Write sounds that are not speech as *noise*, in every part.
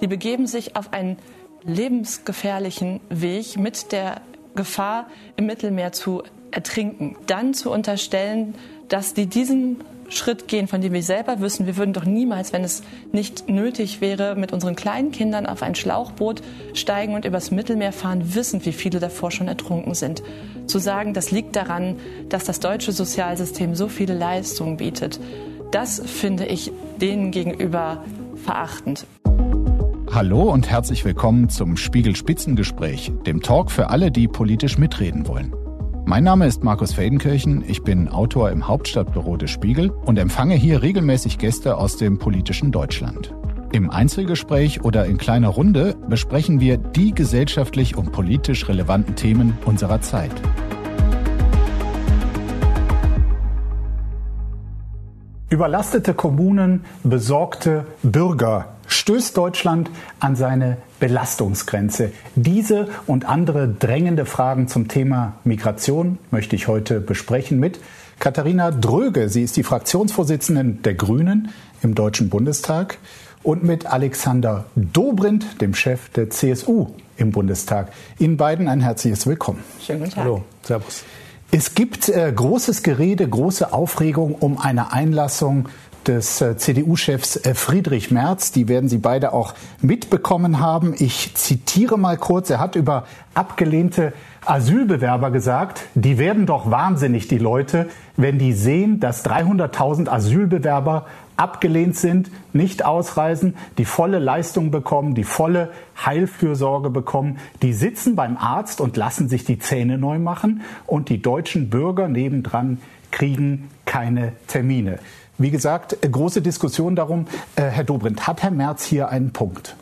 Die begeben sich auf einen lebensgefährlichen Weg mit der Gefahr, im Mittelmeer zu ertrinken. Dann zu unterstellen, dass die diesen Schritt gehen, von dem wir selber wissen, wir würden doch niemals, wenn es nicht nötig wäre, mit unseren kleinen Kindern auf ein Schlauchboot steigen und übers Mittelmeer fahren, wissen, wie viele davor schon ertrunken sind. Zu sagen, das liegt daran, dass das deutsche Sozialsystem so viele Leistungen bietet, das finde ich denen gegenüber verachtend. Hallo und herzlich willkommen zum Spiegel Spitzengespräch, dem Talk für alle, die politisch mitreden wollen. Mein Name ist Markus Feldenkirchen, ich bin Autor im Hauptstadtbüro des Spiegel und empfange hier regelmäßig Gäste aus dem politischen Deutschland. Im Einzelgespräch oder in kleiner Runde besprechen wir die gesellschaftlich und politisch relevanten Themen unserer Zeit. Überlastete Kommunen, besorgte Bürger stößt Deutschland an seine Belastungsgrenze. Diese und andere drängende Fragen zum Thema Migration möchte ich heute besprechen mit Katharina Dröge. Sie ist die Fraktionsvorsitzende der Grünen im Deutschen Bundestag und mit Alexander Dobrindt, dem Chef der CSU im Bundestag. Ihnen beiden ein herzliches Willkommen. Schönen guten Tag. Hallo, Servus. Es gibt äh, großes Gerede, große Aufregung um eine Einlassung des äh, CDU-Chefs äh, Friedrich Merz. Die werden Sie beide auch mitbekommen haben. Ich zitiere mal kurz. Er hat über abgelehnte Asylbewerber gesagt, die werden doch wahnsinnig, die Leute, wenn die sehen, dass 300.000 Asylbewerber abgelehnt sind, nicht ausreisen, die volle Leistung bekommen, die volle Heilfürsorge bekommen. Die sitzen beim Arzt und lassen sich die Zähne neu machen und die deutschen Bürger nebendran kriegen keine Termine. Wie gesagt, große Diskussion darum. Äh, Herr Dobrindt, hat Herr Merz hier einen Punkt?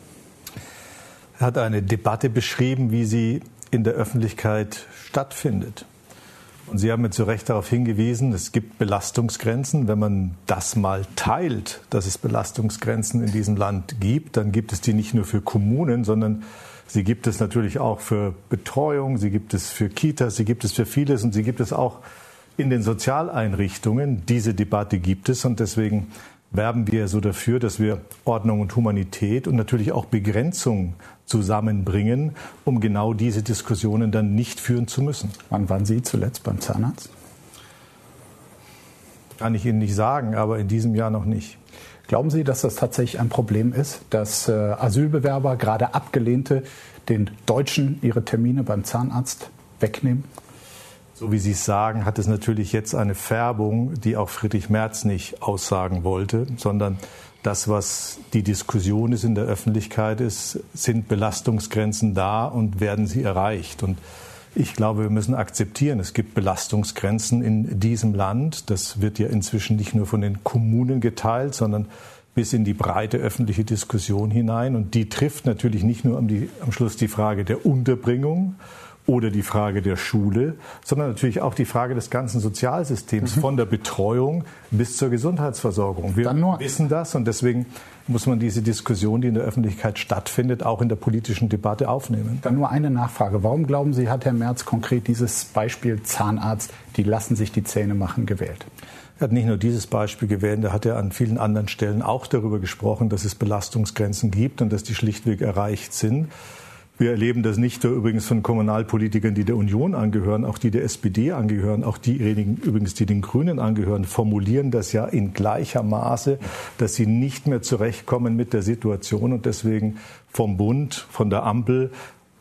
Er hat eine Debatte beschrieben, wie sie in der Öffentlichkeit stattfindet. Und Sie haben mir zu Recht darauf hingewiesen, es gibt Belastungsgrenzen. Wenn man das mal teilt, dass es Belastungsgrenzen in diesem Land gibt, dann gibt es die nicht nur für Kommunen, sondern sie gibt es natürlich auch für Betreuung, sie gibt es für Kitas, sie gibt es für vieles und sie gibt es auch in den Sozialeinrichtungen. Diese Debatte gibt es und deswegen werben wir so dafür, dass wir Ordnung und Humanität und natürlich auch Begrenzung zusammenbringen, um genau diese Diskussionen dann nicht führen zu müssen. Wann waren Sie zuletzt beim Zahnarzt? Kann ich Ihnen nicht sagen, aber in diesem Jahr noch nicht. Glauben Sie, dass das tatsächlich ein Problem ist, dass äh, Asylbewerber, gerade Abgelehnte, den Deutschen ihre Termine beim Zahnarzt wegnehmen? So wie Sie es sagen, hat es natürlich jetzt eine Färbung, die auch Friedrich Merz nicht aussagen wollte, sondern das, was die Diskussion ist in der Öffentlichkeit ist, sind Belastungsgrenzen da und werden sie erreicht. Und ich glaube, wir müssen akzeptieren, es gibt Belastungsgrenzen in diesem Land. Das wird ja inzwischen nicht nur von den Kommunen geteilt, sondern bis in die breite öffentliche Diskussion hinein. Und die trifft natürlich nicht nur am, die, am Schluss die Frage der Unterbringung, oder die Frage der Schule, sondern natürlich auch die Frage des ganzen Sozialsystems, mhm. von der Betreuung bis zur Gesundheitsversorgung. Wir wissen das und deswegen muss man diese Diskussion, die in der Öffentlichkeit stattfindet, auch in der politischen Debatte aufnehmen. Dann nur eine Nachfrage. Warum glauben Sie, hat Herr Merz konkret dieses Beispiel Zahnarzt, die lassen sich die Zähne machen, gewählt? Er hat nicht nur dieses Beispiel gewählt, er hat ja an vielen anderen Stellen auch darüber gesprochen, dass es Belastungsgrenzen gibt und dass die schlichtweg erreicht sind. Wir erleben das nicht nur übrigens von Kommunalpolitikern, die der Union angehören, auch die der SPD angehören, auch diejenigen übrigens, die den Grünen angehören, formulieren das ja in gleicher Maße, dass sie nicht mehr zurechtkommen mit der Situation. Und deswegen vom Bund, von der Ampel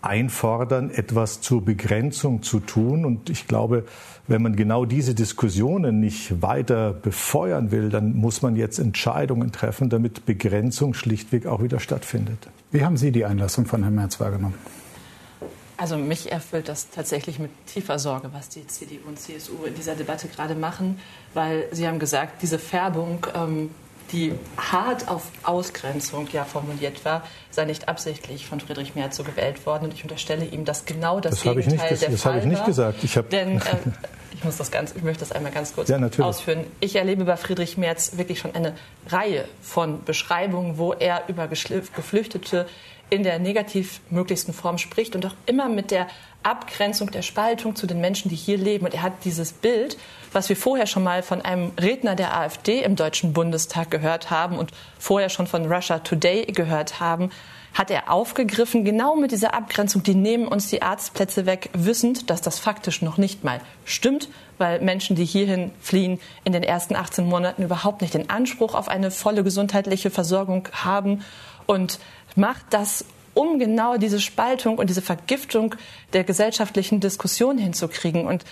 einfordern, etwas zur Begrenzung zu tun. Und ich glaube, wenn man genau diese Diskussionen nicht weiter befeuern will, dann muss man jetzt Entscheidungen treffen, damit Begrenzung schlichtweg auch wieder stattfindet. Wie haben Sie die Einlassung von Herrn Merz wahrgenommen? Also mich erfüllt das tatsächlich mit tiefer Sorge, was die CDU und CSU in dieser Debatte gerade machen, weil Sie haben gesagt, diese Färbung ähm, die hart auf Ausgrenzung ja formuliert war, sei nicht absichtlich von Friedrich Merz so gewählt worden. Und ich unterstelle ihm, dass genau das, das Gegenteil ich nicht, der das Fall ich nicht war. gesagt. Ich Denn äh, *laughs* ich muss das ganz, ich möchte das einmal ganz kurz ja, ausführen. Ich erlebe bei Friedrich Merz wirklich schon eine Reihe von Beschreibungen, wo er über Geflüchtete in der negativ möglichsten Form spricht und auch immer mit der Abgrenzung der Spaltung zu den Menschen, die hier leben. Und er hat dieses Bild, was wir vorher schon mal von einem Redner der AfD im Deutschen Bundestag gehört haben und vorher schon von Russia Today gehört haben, hat er aufgegriffen, genau mit dieser Abgrenzung, die nehmen uns die Arztplätze weg, wissend, dass das faktisch noch nicht mal stimmt, weil Menschen, die hierhin fliehen, in den ersten 18 Monaten überhaupt nicht den Anspruch auf eine volle gesundheitliche Versorgung haben und macht das um genau diese Spaltung und diese Vergiftung der gesellschaftlichen Diskussion hinzukriegen. Und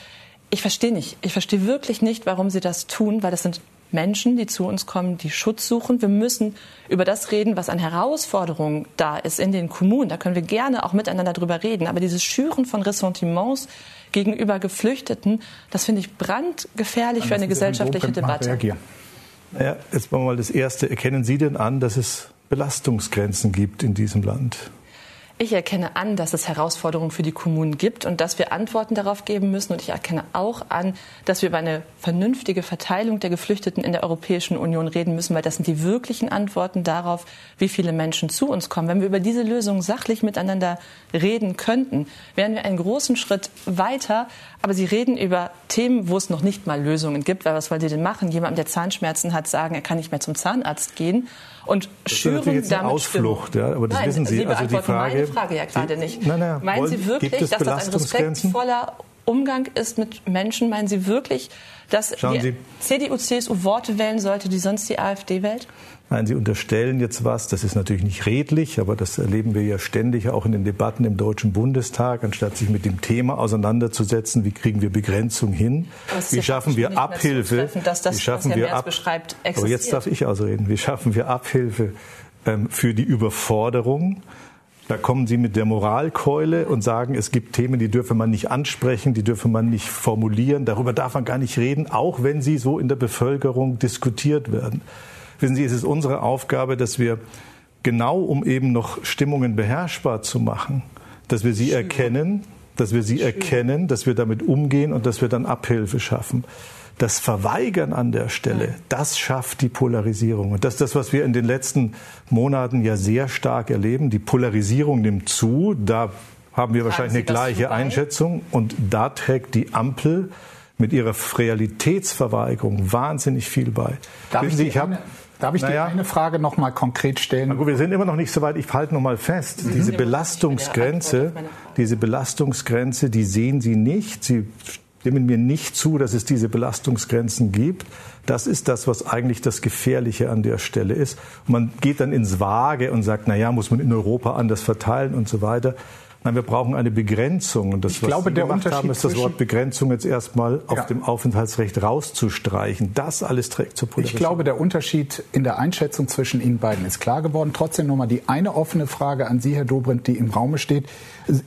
ich verstehe nicht, ich verstehe wirklich nicht, warum sie das tun, weil das sind Menschen, die zu uns kommen, die Schutz suchen. Wir müssen über das reden, was an Herausforderungen da ist in den Kommunen. Da können wir gerne auch miteinander drüber reden. Aber dieses Schüren von Ressentiments gegenüber Geflüchteten, das finde ich brandgefährlich für eine gesellschaftliche Debatte. Naja, jetzt machen wir mal das Erste. Erkennen Sie denn an, dass es Belastungsgrenzen gibt in diesem Land? Ich erkenne an, dass es Herausforderungen für die Kommunen gibt und dass wir Antworten darauf geben müssen. Und ich erkenne auch an, dass wir über eine vernünftige Verteilung der Geflüchteten in der Europäischen Union reden müssen, weil das sind die wirklichen Antworten darauf, wie viele Menschen zu uns kommen. Wenn wir über diese Lösung sachlich miteinander reden könnten, wären wir einen großen Schritt weiter. Aber Sie reden über Themen, wo es noch nicht mal Lösungen gibt. Weil was wollen Sie denn machen? Jemand, der Zahnschmerzen hat, sagen, er kann nicht mehr zum Zahnarzt gehen und das schüren ist jetzt eine damit Ausflucht, ja, aber das nein, wissen Sie. Sie also die Frage, meine Frage ja gerade nicht. Nein, nein, Meinen Sie wirklich, dass das ein respektvoller Umgang ist mit Menschen? Meinen Sie wirklich, dass Schauen die CDU, CSU Worte wählen sollte, die sonst die AfD wählt? Nein, Sie unterstellen jetzt was, das ist natürlich nicht redlich, aber das erleben wir ja ständig auch in den Debatten im Deutschen Bundestag, anstatt sich mit dem Thema auseinanderzusetzen, wie kriegen wir Begrenzung hin, wie schaffen wir Abhilfe, dass das, wie schaffen wir ab beschreibt, existiert. Aber jetzt darf ich ausreden, wie schaffen wir Abhilfe ähm, für die Überforderung, da kommen Sie mit der Moralkeule und sagen, es gibt Themen, die dürfe man nicht ansprechen, die dürfe man nicht formulieren, darüber darf man gar nicht reden, auch wenn sie so in der Bevölkerung diskutiert werden. Wissen Sie, es ist unsere Aufgabe, dass wir genau, um eben noch Stimmungen beherrschbar zu machen, dass wir sie erkennen, dass wir sie erkennen, dass wir damit umgehen und dass wir dann Abhilfe schaffen. Das Verweigern an der Stelle, das schafft die Polarisierung. Und das ist das, was wir in den letzten Monaten ja sehr stark erleben. Die Polarisierung nimmt zu. Da haben wir wahrscheinlich eine gleiche Einschätzung. Und da trägt die Ampel mit ihrer Realitätsverweigerung wahnsinnig viel bei. Darf ich, Sie, ich habe Darf ich naja. die eine Frage noch mal konkret stellen? Na gut, wir sind immer noch nicht so weit. Ich halte noch mal fest. Mhm. Diese Belastungsgrenze, diese Belastungsgrenze, die sehen Sie nicht. Sie stimmen mir nicht zu, dass es diese Belastungsgrenzen gibt. Das ist das, was eigentlich das Gefährliche an der Stelle ist. Und man geht dann ins Vage und sagt, na ja, muss man in Europa anders verteilen und so weiter. Nein, wir brauchen eine Begrenzung. Und das, ich was glaube, Sie der gemacht haben, ist das Wort Begrenzung jetzt erstmal auf ja. dem Aufenthaltsrecht rauszustreichen. Das alles trägt zur Polarisierung. Ich glaube, der Unterschied in der Einschätzung zwischen Ihnen beiden ist klar geworden. Trotzdem nochmal die eine offene Frage an Sie, Herr Dobrindt, die im Raume steht.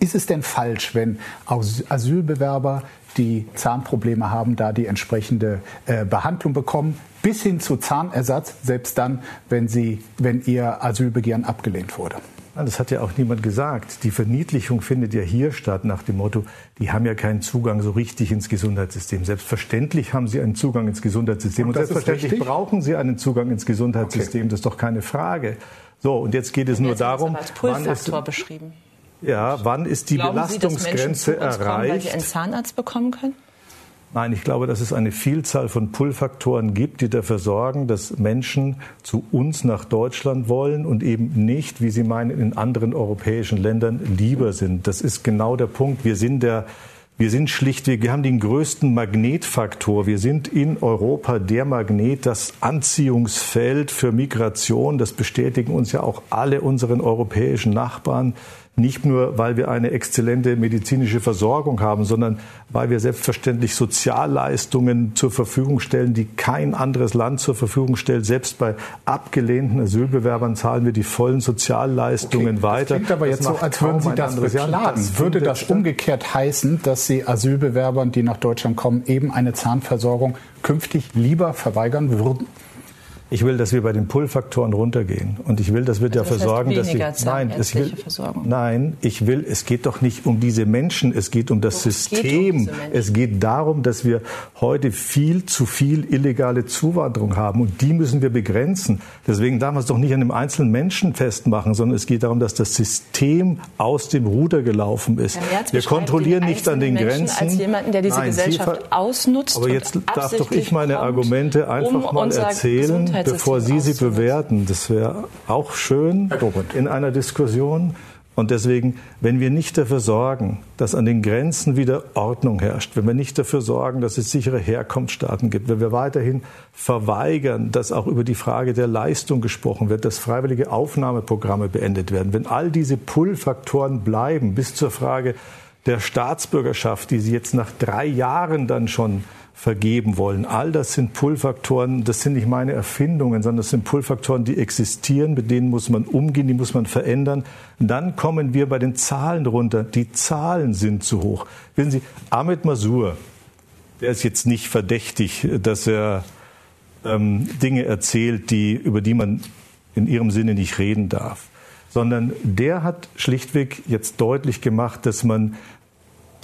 Ist es denn falsch, wenn Asylbewerber, die Zahnprobleme haben, da die entsprechende äh, Behandlung bekommen, bis hin zu Zahnersatz, selbst dann, wenn, sie, wenn ihr Asylbegehren abgelehnt wurde? Das hat ja auch niemand gesagt. Die Verniedlichung findet ja hier statt nach dem Motto, die haben ja keinen Zugang so richtig ins Gesundheitssystem. Selbstverständlich haben sie einen Zugang ins Gesundheitssystem. Und, und selbstverständlich brauchen sie einen Zugang ins Gesundheitssystem. Okay. Das ist doch keine Frage. So, und jetzt geht es nur darum, als wann ist, beschrieben. Ja, wann ist die Glauben Belastungsgrenze sie, dass Menschen erreicht? Kommen, weil sie einen Zahnarzt bekommen können? Nein, ich glaube, dass es eine Vielzahl von Pull-Faktoren gibt, die dafür sorgen, dass Menschen zu uns nach Deutschland wollen und eben nicht, wie Sie meinen, in anderen europäischen Ländern lieber sind. Das ist genau der Punkt. Wir sind der wir sind schlichtweg, wir haben den größten Magnetfaktor. Wir sind in Europa der Magnet, das Anziehungsfeld für Migration. Das bestätigen uns ja auch alle unseren europäischen Nachbarn. Nicht nur, weil wir eine exzellente medizinische Versorgung haben, sondern weil wir selbstverständlich Sozialleistungen zur Verfügung stellen, die kein anderes Land zur Verfügung stellt. Selbst bei abgelehnten Asylbewerbern zahlen wir die vollen Sozialleistungen okay, weiter. Das klingt aber jetzt so, als würden Sie das beklagen. Das Würde das umgekehrt heißen, dass Sie Asylbewerbern, die nach Deutschland kommen, eben eine Zahnversorgung künftig lieber verweigern würden? Ich will, dass wir bei den Pull-Faktoren runtergehen. Und ich will, dass wir also dafür sorgen, dass wir. Nein, es will, nein, ich will, es geht doch nicht um diese Menschen, es geht um das Doch, System. Es geht, um es geht darum, dass wir heute viel zu viel illegale Zuwanderung haben. Und die müssen wir begrenzen. Deswegen darf man es doch nicht an einem einzelnen Menschen festmachen, sondern es geht darum, dass das System aus dem Ruder gelaufen ist. wir kontrollieren nicht an den Menschen Grenzen. Als jemanden, der diese Nein, Gesellschaft ausnutzt. Aber jetzt darf doch ich meine Argumente einfach um mal erzählen, bevor Sie sie bewerten. Das wäre auch schön in einer Diskussion. Und deswegen, wenn wir nicht dafür sorgen, dass an den Grenzen wieder Ordnung herrscht, wenn wir nicht dafür sorgen, dass es sichere Herkunftsstaaten gibt, wenn wir weiterhin verweigern, dass auch über die Frage der Leistung gesprochen wird, dass freiwillige Aufnahmeprogramme beendet werden, wenn all diese Pull-Faktoren bleiben bis zur Frage der Staatsbürgerschaft, die Sie jetzt nach drei Jahren dann schon vergeben wollen. All das sind Pull-Faktoren, das sind nicht meine Erfindungen, sondern das sind Pull-Faktoren, die existieren, mit denen muss man umgehen, die muss man verändern. Dann kommen wir bei den Zahlen runter. Die Zahlen sind zu hoch. Wissen Sie, Ahmed Masur, der ist jetzt nicht verdächtig, dass er ähm, Dinge erzählt, die, über die man in ihrem Sinne nicht reden darf sondern der hat schlichtweg jetzt deutlich gemacht, dass man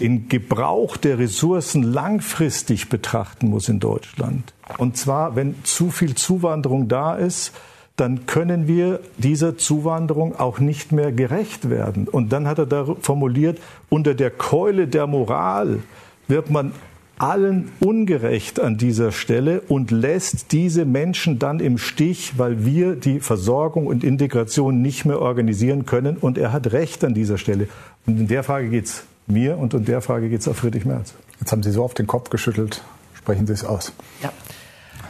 den Gebrauch der Ressourcen langfristig betrachten muss in Deutschland. Und zwar, wenn zu viel Zuwanderung da ist, dann können wir dieser Zuwanderung auch nicht mehr gerecht werden. Und dann hat er da formuliert, unter der Keule der Moral wird man allen ungerecht an dieser Stelle und lässt diese Menschen dann im Stich, weil wir die Versorgung und Integration nicht mehr organisieren können. Und er hat recht an dieser Stelle. Und in der Frage geht es mir und in der Frage geht es auf Friedrich Merz. Jetzt haben Sie so auf den Kopf geschüttelt. Sprechen Sie es aus. Ja.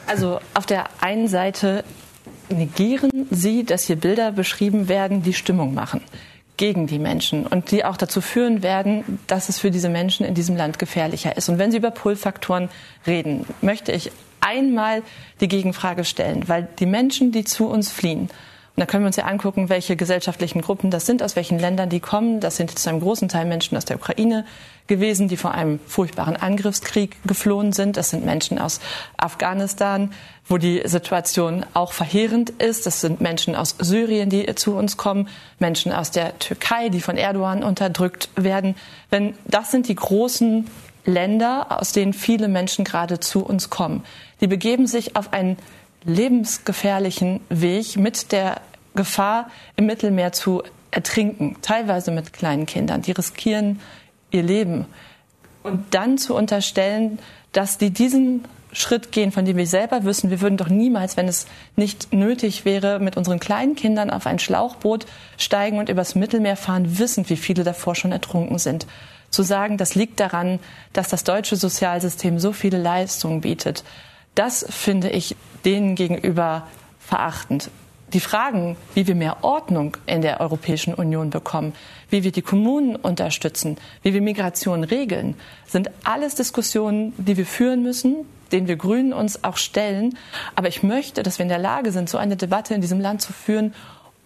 Also auf der einen Seite negieren Sie, dass hier Bilder beschrieben werden, die Stimmung machen gegen die Menschen und die auch dazu führen werden, dass es für diese Menschen in diesem Land gefährlicher ist. Und wenn Sie über Pull-Faktoren reden, möchte ich einmal die Gegenfrage stellen, weil die Menschen, die zu uns fliehen, da können wir uns ja angucken, welche gesellschaftlichen Gruppen das sind, aus welchen Ländern die kommen. Das sind zu einem großen Teil Menschen aus der Ukraine gewesen, die vor einem furchtbaren Angriffskrieg geflohen sind. Das sind Menschen aus Afghanistan, wo die Situation auch verheerend ist. Das sind Menschen aus Syrien, die zu uns kommen, Menschen aus der Türkei, die von Erdogan unterdrückt werden. Wenn das sind die großen Länder, aus denen viele Menschen gerade zu uns kommen. Die begeben sich auf einen lebensgefährlichen Weg mit der Gefahr, im Mittelmeer zu ertrinken, teilweise mit kleinen Kindern. Die riskieren ihr Leben. Und dann zu unterstellen, dass die diesen Schritt gehen, von dem wir selber wissen, wir würden doch niemals, wenn es nicht nötig wäre, mit unseren kleinen Kindern auf ein Schlauchboot steigen und übers Mittelmeer fahren, wissend, wie viele davor schon ertrunken sind. Zu sagen, das liegt daran, dass das deutsche Sozialsystem so viele Leistungen bietet, das finde ich denen gegenüber verachtend. Die Fragen, wie wir mehr Ordnung in der Europäischen Union bekommen, wie wir die Kommunen unterstützen, wie wir Migration regeln, sind alles Diskussionen, die wir führen müssen, denen wir Grünen uns auch stellen. Aber ich möchte, dass wir in der Lage sind, so eine Debatte in diesem Land zu führen,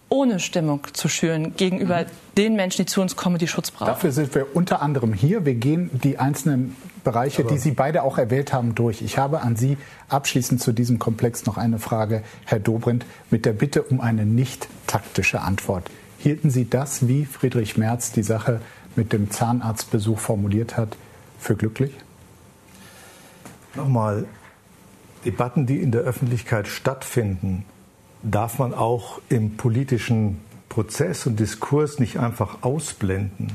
ohne Stimmung zu schüren gegenüber mhm. den Menschen, die zu uns kommen, die Schutz brauchen. Dafür sind wir unter anderem hier. Wir gehen die einzelnen Bereiche, Aber die Sie beide auch erwählt haben, durch. Ich habe an Sie abschließend zu diesem Komplex noch eine Frage, Herr Dobrindt, mit der Bitte um eine nicht taktische Antwort. Hielten Sie das, wie Friedrich Merz die Sache mit dem Zahnarztbesuch formuliert hat, für glücklich? Nochmal, Debatten, die in der Öffentlichkeit stattfinden, darf man auch im politischen Prozess und Diskurs nicht einfach ausblenden.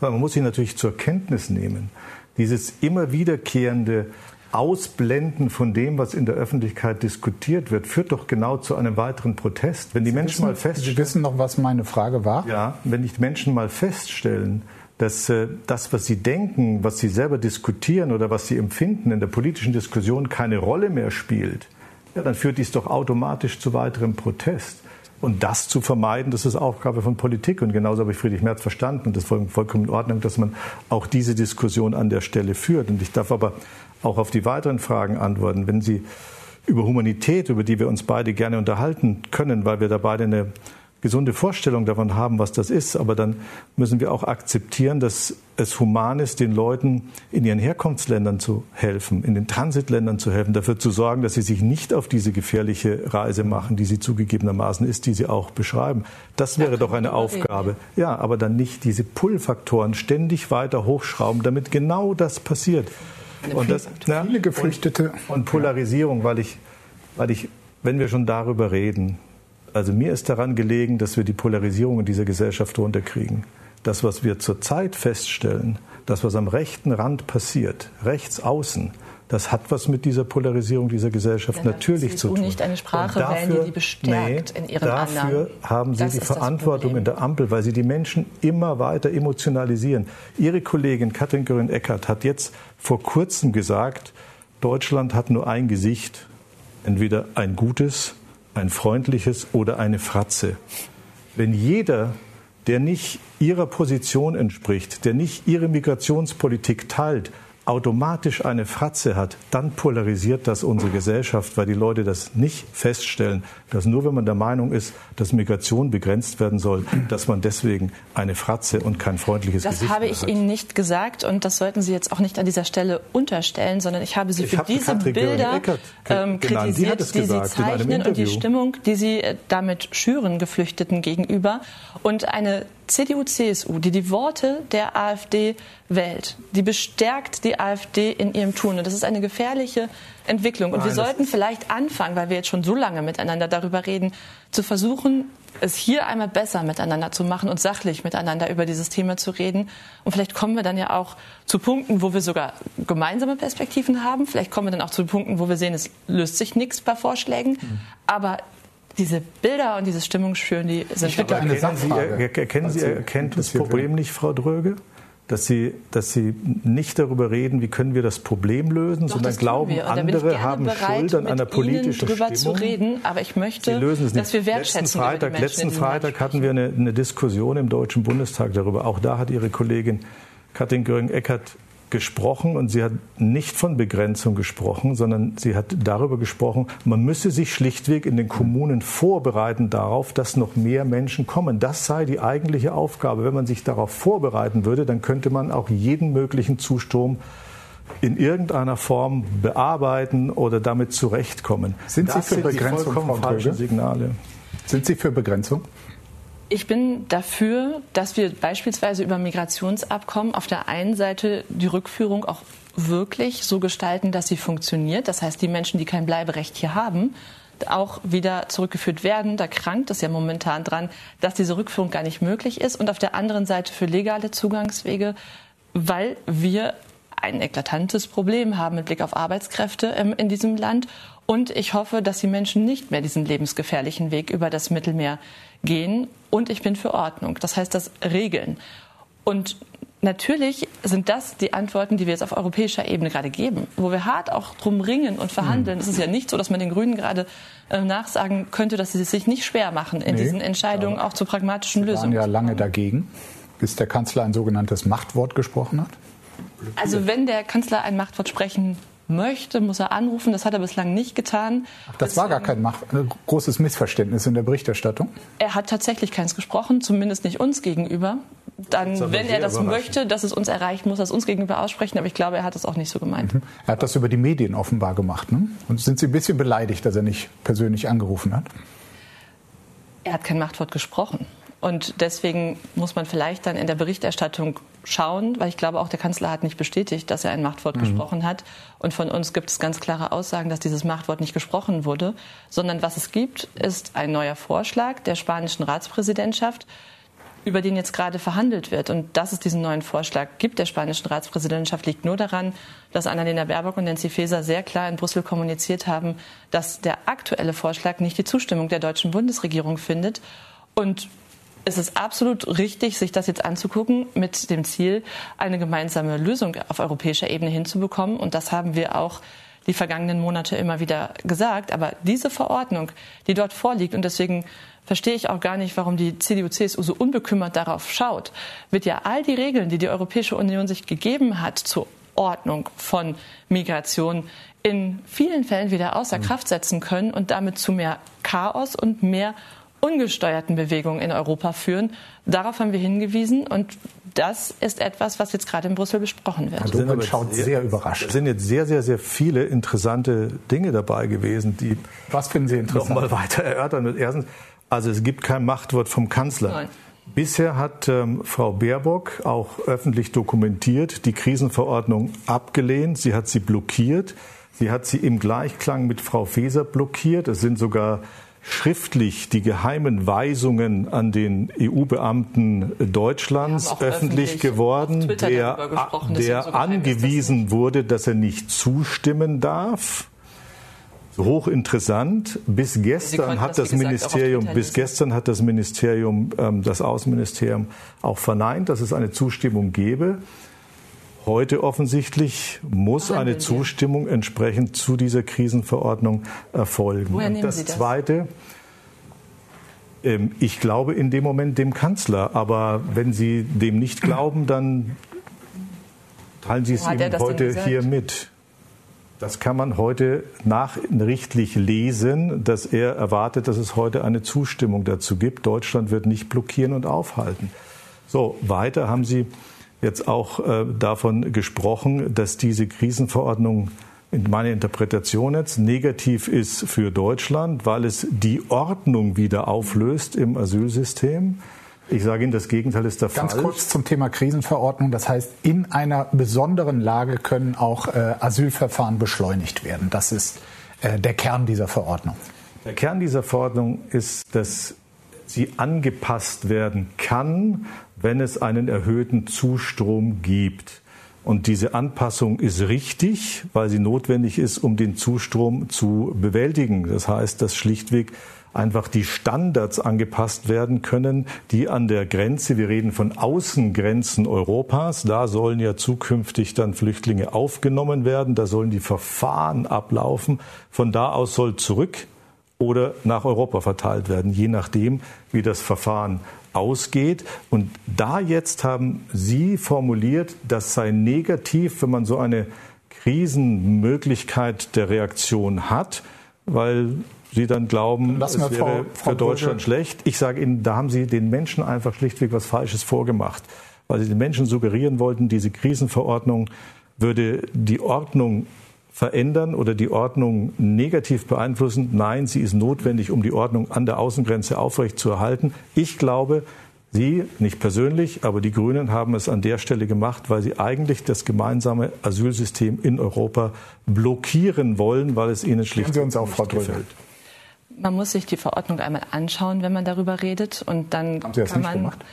Man muss sie natürlich zur Kenntnis nehmen. Dieses immer wiederkehrende Ausblenden von dem, was in der Öffentlichkeit diskutiert wird, führt doch genau zu einem weiteren Protest. Wenn die Sie Menschen wissen, mal feststellen, Sie wissen noch, was meine Frage war. Ja, wenn die Menschen mal feststellen, dass äh, das, was sie denken, was sie selber diskutieren oder was sie empfinden, in der politischen Diskussion keine Rolle mehr spielt, ja, dann führt dies doch automatisch zu weiterem Protest. Und das zu vermeiden, das ist Aufgabe von Politik. Und genauso habe ich Friedrich Merz verstanden. Und das ist vollkommen in Ordnung, dass man auch diese Diskussion an der Stelle führt. Und ich darf aber auch auf die weiteren Fragen antworten. Wenn Sie über Humanität, über die wir uns beide gerne unterhalten können, weil wir da beide eine gesunde Vorstellung davon haben, was das ist. Aber dann müssen wir auch akzeptieren, dass es human ist, den Leuten in ihren Herkunftsländern zu helfen, in den Transitländern zu helfen, dafür zu sorgen, dass sie sich nicht auf diese gefährliche Reise machen, die sie zugegebenermaßen ist, die sie auch beschreiben. Das wäre doch eine Aufgabe. Ja, aber dann nicht diese Pull-Faktoren ständig weiter hochschrauben, damit genau das passiert. Und das, na, viele Geflüchtete. Und, und Polarisierung, weil ich, weil ich, wenn wir schon darüber reden, also mir ist daran gelegen, dass wir die Polarisierung in dieser Gesellschaft runterkriegen. Das, was wir zurzeit feststellen, das, was am rechten Rand passiert, rechts außen, das hat was mit dieser Polarisierung dieser Gesellschaft ja, natürlich zu tun. nicht eine Sprache dafür, wählen, die bestärkt nee, in ihren Dafür Annahmen. haben Sie das die Verantwortung in der Ampel, weil Sie die Menschen immer weiter emotionalisieren. Ihre Kollegin Katrin Göring-Eckardt hat jetzt vor kurzem gesagt, Deutschland hat nur ein Gesicht, entweder ein gutes ein freundliches oder eine Fratze. Wenn jeder, der nicht ihrer Position entspricht, der nicht ihre Migrationspolitik teilt, automatisch eine Fratze hat, dann polarisiert das unsere Gesellschaft, weil die Leute das nicht feststellen, dass nur wenn man der Meinung ist, dass Migration begrenzt werden soll, dass man deswegen eine Fratze und kein freundliches das Gesicht hat. Das habe ich Ihnen nicht gesagt und das sollten Sie jetzt auch nicht an dieser Stelle unterstellen, sondern ich habe Sie für habe diese Katrin Bilder ähm, kritisiert, die, die Sie zeichnen und die Stimmung, die Sie äh, damit schüren Geflüchteten gegenüber und eine CDU, CSU, die die Worte der AfD wählt, die bestärkt die AfD in ihrem Tun. Und das ist eine gefährliche Entwicklung. Und Nein, wir sollten vielleicht anfangen, weil wir jetzt schon so lange miteinander darüber reden, zu versuchen, es hier einmal besser miteinander zu machen und sachlich miteinander über dieses Thema zu reden. Und vielleicht kommen wir dann ja auch zu Punkten, wo wir sogar gemeinsame Perspektiven haben. Vielleicht kommen wir dann auch zu Punkten, wo wir sehen, es löst sich nichts bei Vorschlägen. Mhm. Aber diese Bilder und diese Stimmungsschüren, die sind ich eine erkennen Sie, erkennen Sie erkennt das Problem nicht, Frau Dröge? Dass Sie, dass Sie nicht darüber reden, wie können wir das Problem lösen, Doch, sondern glauben, andere haben bereit, Schuld an einer politischen drüber Stimmung. zu reden, aber ich möchte, dass wir wertschätzen. Letzten Freitag, letzten Freitag hatten wir eine, eine Diskussion im Deutschen Bundestag darüber. Auch da hat Ihre Kollegin Katrin Göring-Eckardt gesprochen und sie hat nicht von Begrenzung gesprochen, sondern sie hat darüber gesprochen, man müsse sich schlichtweg in den Kommunen vorbereiten darauf, dass noch mehr Menschen kommen. Das sei die eigentliche Aufgabe. Wenn man sich darauf vorbereiten würde, dann könnte man auch jeden möglichen Zustrom in irgendeiner Form bearbeiten oder damit zurechtkommen. Sind das Sie für Begrenzung, Frau falsche Signale. Sind Sie für Begrenzung? Ich bin dafür, dass wir beispielsweise über Migrationsabkommen auf der einen Seite die Rückführung auch wirklich so gestalten, dass sie funktioniert. Das heißt, die Menschen, die kein Bleiberecht hier haben, auch wieder zurückgeführt werden. Da krankt es ja momentan dran, dass diese Rückführung gar nicht möglich ist. Und auf der anderen Seite für legale Zugangswege, weil wir ein eklatantes Problem haben mit Blick auf Arbeitskräfte in diesem Land. Und ich hoffe, dass die Menschen nicht mehr diesen lebensgefährlichen Weg über das Mittelmeer gehen. Und ich bin für Ordnung. Das heißt, das Regeln. Und natürlich sind das die Antworten, die wir jetzt auf europäischer Ebene gerade geben, wo wir hart auch drum ringen und verhandeln. Mhm. Es ist ja nicht so, dass man den Grünen gerade äh, nachsagen könnte, dass sie es sich nicht schwer machen in nee, diesen Entscheidungen auch zu pragmatischen sie Lösungen. waren ja lange dagegen, bis der Kanzler ein sogenanntes Machtwort gesprochen hat. Also wenn der Kanzler ein Machtwort sprechen möchte, muss er anrufen. Das hat er bislang nicht getan. Ach, das war gar kein Macht, ein großes Missverständnis in der Berichterstattung. Er hat tatsächlich keins gesprochen, zumindest nicht uns gegenüber. Dann, wenn er das möchte, dass es uns erreicht, muss er es uns gegenüber aussprechen. Aber ich glaube, er hat es auch nicht so gemeint. Mhm. Er hat das über die Medien offenbar gemacht. Ne? Und sind Sie ein bisschen beleidigt, dass er nicht persönlich angerufen hat? Er hat kein Machtwort gesprochen. Und deswegen muss man vielleicht dann in der Berichterstattung schauen, weil ich glaube, auch der Kanzler hat nicht bestätigt, dass er ein Machtwort mhm. gesprochen hat. Und von uns gibt es ganz klare Aussagen, dass dieses Machtwort nicht gesprochen wurde, sondern was es gibt, ist ein neuer Vorschlag der spanischen Ratspräsidentschaft, über den jetzt gerade verhandelt wird. Und dass es diesen neuen Vorschlag gibt der spanischen Ratspräsidentschaft, liegt nur daran, dass Annalena Baerbock und Nancy Faeser sehr klar in Brüssel kommuniziert haben, dass der aktuelle Vorschlag nicht die Zustimmung der deutschen Bundesregierung findet. Und es ist absolut richtig, sich das jetzt anzugucken mit dem Ziel, eine gemeinsame Lösung auf europäischer Ebene hinzubekommen. Und das haben wir auch die vergangenen Monate immer wieder gesagt. Aber diese Verordnung, die dort vorliegt, und deswegen verstehe ich auch gar nicht, warum die CDU-CSU so unbekümmert darauf schaut, wird ja all die Regeln, die die Europäische Union sich gegeben hat zur Ordnung von Migration, in vielen Fällen wieder außer Kraft setzen können und damit zu mehr Chaos und mehr ungesteuerten Bewegung in Europa führen. Darauf haben wir hingewiesen und das ist etwas, was jetzt gerade in Brüssel besprochen wird. Herr Dunkel schaut sehr, sehr überrascht. Es sind jetzt sehr, sehr, sehr viele interessante Dinge dabei gewesen, die was finden Sie interessant? noch mal weiter erörtern. Erstens, also es gibt kein Machtwort vom Kanzler. Nein. Bisher hat ähm, Frau Baerbock auch öffentlich dokumentiert die Krisenverordnung abgelehnt. Sie hat sie blockiert. Sie hat sie im Gleichklang mit Frau Faeser blockiert. Es sind sogar schriftlich die geheimen Weisungen an den EU-Beamten Deutschlands öffentlich, öffentlich, geworden, der, der angewiesen wurde, dass er nicht zustimmen darf. Hochinteressant. Bis gestern hat das, das Ministerium, bis gestern hat das Ministerium, ähm, das Außenministerium auch verneint, dass es eine Zustimmung gebe. Heute offensichtlich muss eine Zustimmung entsprechend zu dieser Krisenverordnung erfolgen. Woher nehmen das, Sie das Zweite, ähm, ich glaube in dem Moment dem Kanzler, aber wenn Sie dem nicht glauben, dann teilen Sie es ihm heute hier mit. Das kann man heute nachrichtlich lesen, dass er erwartet, dass es heute eine Zustimmung dazu gibt. Deutschland wird nicht blockieren und aufhalten. So, weiter haben Sie jetzt auch äh, davon gesprochen, dass diese Krisenverordnung in meiner Interpretation jetzt negativ ist für Deutschland, weil es die Ordnung wieder auflöst im Asylsystem. Ich sage Ihnen, das Gegenteil ist der Fall. Ganz kurz zum Thema Krisenverordnung. Das heißt, in einer besonderen Lage können auch äh, Asylverfahren beschleunigt werden. Das ist äh, der Kern dieser Verordnung. Der Kern dieser Verordnung ist, dass sie angepasst werden kann, wenn es einen erhöhten Zustrom gibt. Und diese Anpassung ist richtig, weil sie notwendig ist, um den Zustrom zu bewältigen. Das heißt, dass schlichtweg einfach die Standards angepasst werden können, die an der Grenze, wir reden von Außengrenzen Europas, da sollen ja zukünftig dann Flüchtlinge aufgenommen werden, da sollen die Verfahren ablaufen. Von da aus soll zurück oder nach Europa verteilt werden, je nachdem, wie das Verfahren ausgeht. Und da jetzt haben Sie formuliert, das sei negativ, wenn man so eine Krisenmöglichkeit der Reaktion hat, weil Sie dann glauben, es wäre Frau, Frau für Deutschland Brügge. schlecht. Ich sage Ihnen, da haben Sie den Menschen einfach schlichtweg was Falsches vorgemacht, weil Sie den Menschen suggerieren wollten, diese Krisenverordnung würde die Ordnung verändern oder die Ordnung negativ beeinflussen. Nein, sie ist notwendig, um die Ordnung an der Außengrenze aufrechtzuerhalten. Ich glaube, Sie, nicht persönlich, aber die Grünen haben es an der Stelle gemacht, weil sie eigentlich das gemeinsame Asylsystem in Europa blockieren wollen, weil es ihnen schlicht uns auch, Frau gefällt. Man muss sich die Verordnung einmal anschauen, wenn man darüber redet. Und dann Haben Sie das kann nicht man gemacht?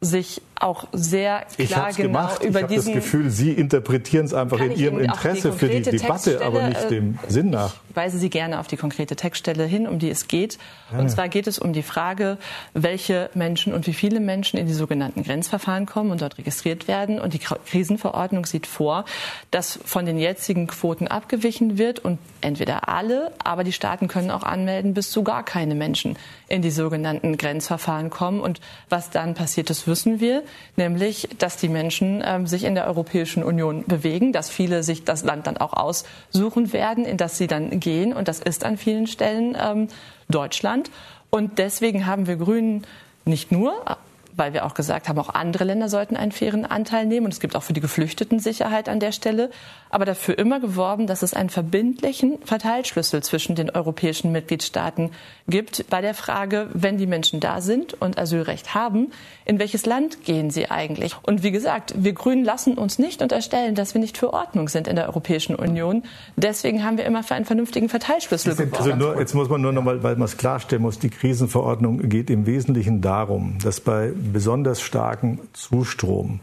Sich auch sehr klar ich genau gemacht. über ich habe das Gefühl, Sie interpretieren es einfach in Ihrem Interesse die für die Debatte, aber nicht dem Sinn nach. Ich weise Sie gerne auf die konkrete Textstelle hin, um die es geht. Ja. Und zwar geht es um die Frage, welche Menschen und wie viele Menschen in die sogenannten Grenzverfahren kommen und dort registriert werden. Und die Krisenverordnung sieht vor, dass von den jetzigen Quoten abgewichen wird und entweder alle, aber die Staaten können auch anmelden, bis zu gar keine Menschen in die sogenannten Grenzverfahren kommen. Und was dann passiert, das wissen wir, nämlich, dass die Menschen ähm, sich in der Europäischen Union bewegen, dass viele sich das Land dann auch aussuchen werden, in das sie dann gehen. Und das ist an vielen Stellen ähm, Deutschland. Und deswegen haben wir Grünen nicht nur weil wir auch gesagt haben, auch andere Länder sollten einen fairen Anteil nehmen. Und es gibt auch für die Geflüchteten Sicherheit an der Stelle. Aber dafür immer geworben, dass es einen verbindlichen Verteilschlüssel zwischen den europäischen Mitgliedstaaten gibt bei der Frage, wenn die Menschen da sind und Asylrecht haben, in welches Land gehen sie eigentlich? Und wie gesagt, wir Grünen lassen uns nicht unterstellen, dass wir nicht für Ordnung sind in der Europäischen Union. Deswegen haben wir immer für einen vernünftigen Verteilschlüssel geworben. Also nur, jetzt muss man nur noch mal, weil man es klarstellen muss, die Krisenverordnung geht im Wesentlichen darum, dass bei besonders starken Zustrom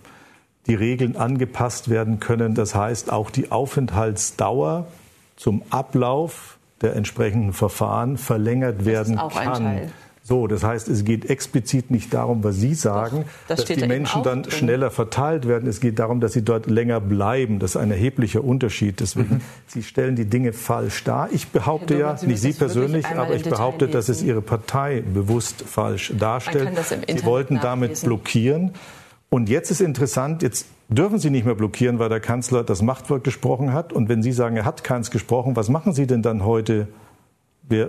die Regeln angepasst werden können. Das heißt, auch die Aufenthaltsdauer zum Ablauf der entsprechenden Verfahren verlängert werden kann. So, das heißt, es geht explizit nicht darum, was Sie sagen, Doch, das dass die Menschen dann drin. schneller verteilt werden. Es geht darum, dass sie dort länger bleiben. Das ist ein erheblicher Unterschied. Deswegen, mhm. Sie stellen die Dinge falsch dar. Ich behaupte ja, nicht Sie persönlich, aber ich behaupte, dass es Ihre Partei bewusst falsch darstellt. Sie wollten damit blockieren. Und jetzt ist interessant, jetzt dürfen Sie nicht mehr blockieren, weil der Kanzler das Machtwort gesprochen hat. Und wenn Sie sagen, er hat keins gesprochen, was machen Sie denn dann heute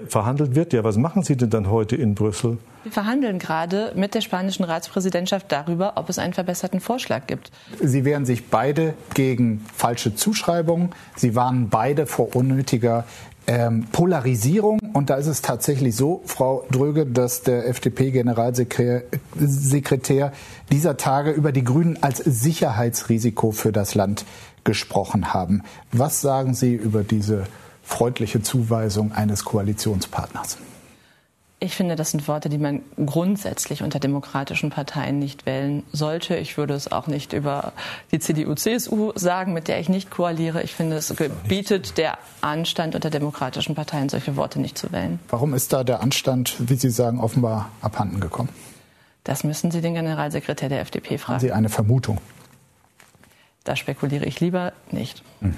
verhandelt wird ja. Was machen Sie denn dann heute in Brüssel? Wir verhandeln gerade mit der spanischen Ratspräsidentschaft darüber, ob es einen verbesserten Vorschlag gibt. Sie wehren sich beide gegen falsche Zuschreibungen. Sie warnen beide vor unnötiger ähm, Polarisierung. Und da ist es tatsächlich so, Frau Dröge, dass der FDP-Generalsekretär dieser Tage über die Grünen als Sicherheitsrisiko für das Land gesprochen haben. Was sagen Sie über diese freundliche Zuweisung eines Koalitionspartners? Ich finde, das sind Worte, die man grundsätzlich unter demokratischen Parteien nicht wählen sollte. Ich würde es auch nicht über die CDU-CSU sagen, mit der ich nicht koaliere. Ich finde, es gebietet der Anstand unter demokratischen Parteien, solche Worte nicht zu wählen. Warum ist da der Anstand, wie Sie sagen, offenbar abhanden gekommen? Das müssen Sie den Generalsekretär der FDP fragen. Haben Sie eine Vermutung? Da spekuliere ich lieber nicht. Mhm.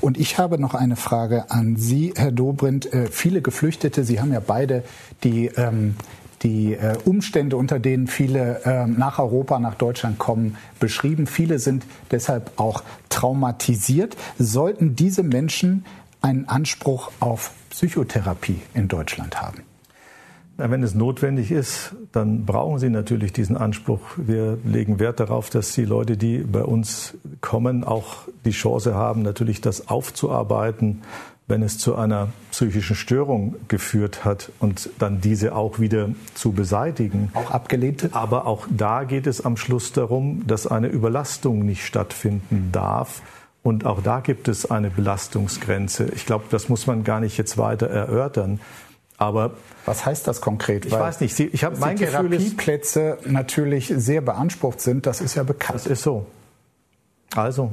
Und ich habe noch eine Frage an Sie, Herr Dobrindt. Äh, viele Geflüchtete, Sie haben ja beide die, ähm, die äh, Umstände, unter denen viele ähm, nach Europa, nach Deutschland kommen, beschrieben. Viele sind deshalb auch traumatisiert. Sollten diese Menschen einen Anspruch auf Psychotherapie in Deutschland haben? Wenn es notwendig ist, dann brauchen Sie natürlich diesen Anspruch. Wir legen Wert darauf, dass die Leute, die bei uns kommen, auch die Chance haben, natürlich das aufzuarbeiten, wenn es zu einer psychischen Störung geführt hat und dann diese auch wieder zu beseitigen. Auch abgelehnte? Aber auch da geht es am Schluss darum, dass eine Überlastung nicht stattfinden darf. Und auch da gibt es eine Belastungsgrenze. Ich glaube, das muss man gar nicht jetzt weiter erörtern. Aber was heißt das konkret? Ich Weil weiß nicht. Ich habe mein die Gefühl Therapieplätze natürlich sehr beansprucht sind. Das ist ja bekannt. Das ist so. Also.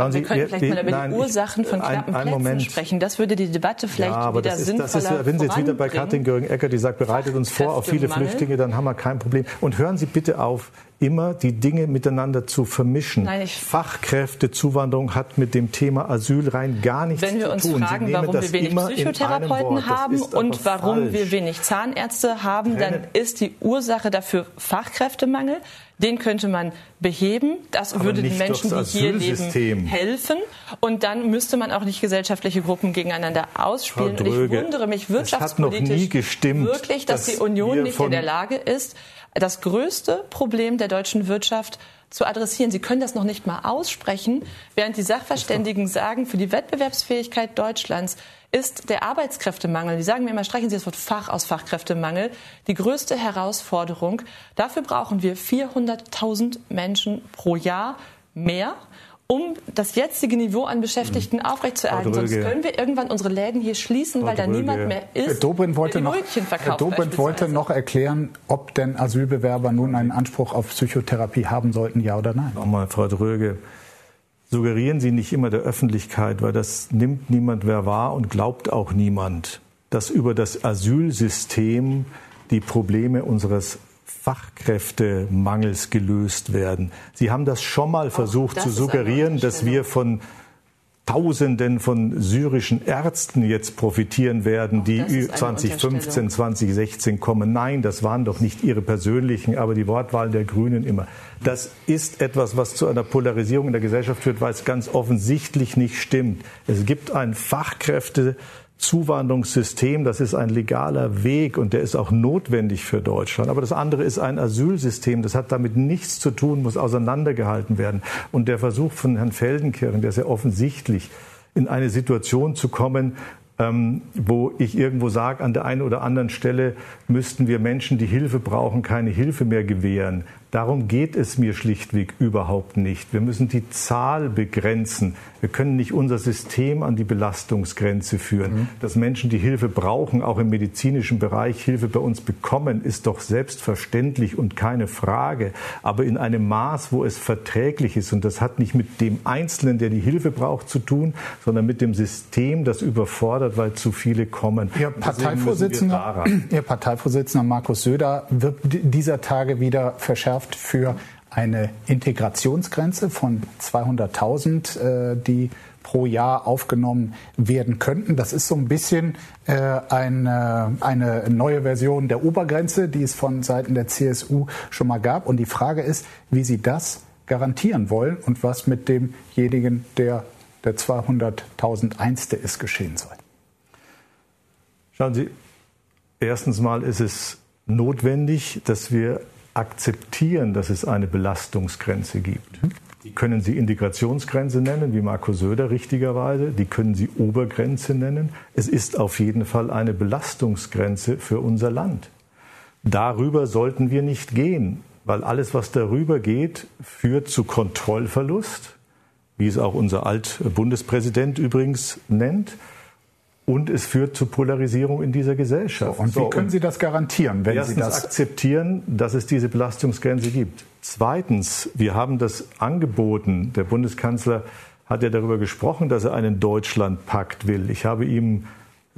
Schauen Sie, wir können vielleicht mal über nein, die Ursachen von knappen ein, ein Plätzen sprechen. Das würde die Debatte vielleicht ja, aber wieder das ist, das ist, Wenn Sie jetzt wieder bei Katrin Göring-Ecker, die sagt, bereitet uns vor auf viele Flüchtlinge, dann haben wir kein Problem. Und hören Sie bitte auf, immer die Dinge miteinander zu vermischen. Nein, Fachkräftezuwanderung hat mit dem Thema Asyl rein gar nichts zu tun. Wenn wir uns fragen, warum wir wenig Psychotherapeuten haben und warum falsch. wir wenig Zahnärzte haben, dann ist die Ursache dafür Fachkräftemangel. Den könnte man beheben. Das Aber würde den Menschen, die hier leben, helfen. Und dann müsste man auch nicht gesellschaftliche Gruppen gegeneinander ausspielen. Und ich wundere mich wirtschaftspolitisch wirklich, dass, dass die Union nicht in der Lage ist, das größte Problem der deutschen Wirtschaft zu adressieren. Sie können das noch nicht mal aussprechen, während die Sachverständigen sagen, für die Wettbewerbsfähigkeit Deutschlands ist der Arbeitskräftemangel, die sagen mir immer, streichen Sie das Wort Fach aus Fachkräftemangel, die größte Herausforderung. Dafür brauchen wir 400.000 Menschen pro Jahr mehr um das jetzige Niveau an Beschäftigten mhm. aufrechtzuerhalten. Sonst können wir irgendwann unsere Läden hier schließen, weil da niemand mehr ist. Herr Dobrindt wollte, noch, Herr Dobrindt wollte noch erklären, ob denn Asylbewerber nun einen Anspruch auf Psychotherapie haben sollten, ja oder nein. Nochmal, Frau Dröge, suggerieren Sie nicht immer der Öffentlichkeit, weil das nimmt niemand wer wahr und glaubt auch niemand, dass über das Asylsystem die Probleme unseres Fachkräftemangels gelöst werden. Sie haben das schon mal versucht zu suggerieren, dass wir von Tausenden von syrischen Ärzten jetzt profitieren werden, die 2015, 2016 kommen. Nein, das waren doch nicht Ihre persönlichen, aber die Wortwahl der Grünen immer. Das ist etwas, was zu einer Polarisierung in der Gesellschaft führt, weil es ganz offensichtlich nicht stimmt. Es gibt ein Fachkräfte Zuwanderungssystem, das ist ein legaler Weg und der ist auch notwendig für Deutschland. Aber das andere ist ein Asylsystem, das hat damit nichts zu tun, muss auseinandergehalten werden. Und der Versuch von Herrn Feldenkirchen, der sehr offensichtlich in eine Situation zu kommen, ähm, wo ich irgendwo sage, an der einen oder anderen Stelle müssten wir Menschen, die Hilfe brauchen, keine Hilfe mehr gewähren. Darum geht es mir schlichtweg überhaupt nicht. Wir müssen die Zahl begrenzen. Wir können nicht unser System an die Belastungsgrenze führen. Mhm. Dass Menschen, die Hilfe brauchen, auch im medizinischen Bereich Hilfe bei uns bekommen, ist doch selbstverständlich und keine Frage. Aber in einem Maß, wo es verträglich ist. Und das hat nicht mit dem Einzelnen, der die Hilfe braucht, zu tun, sondern mit dem System, das überfordert, weil zu viele kommen. Ihr Parteivorsitzender, Ihr Parteivorsitzender Markus Söder wird dieser Tage wieder verschärft verschärft für eine Integrationsgrenze von 200.000, äh, die pro Jahr aufgenommen werden könnten. Das ist so ein bisschen äh, eine, eine neue Version der Obergrenze, die es von Seiten der CSU schon mal gab. Und die Frage ist, wie Sie das garantieren wollen und was mit demjenigen, der der 200.000 Einste ist, geschehen soll. Schauen Sie, erstens mal ist es notwendig, dass wir akzeptieren, dass es eine Belastungsgrenze gibt. Die können Sie Integrationsgrenze nennen, wie Marco Söder richtigerweise. Die können Sie Obergrenze nennen. Es ist auf jeden Fall eine Belastungsgrenze für unser Land. Darüber sollten wir nicht gehen, weil alles, was darüber geht, führt zu Kontrollverlust, wie es auch unser Altbundespräsident übrigens nennt. Und es führt zu Polarisierung in dieser Gesellschaft. So, und wie können Sie das garantieren, wenn Sie das akzeptieren, dass es diese Belastungsgrenze gibt? Zweitens, wir haben das angeboten. Der Bundeskanzler hat ja darüber gesprochen, dass er einen Deutschlandpakt will. Ich habe ihm,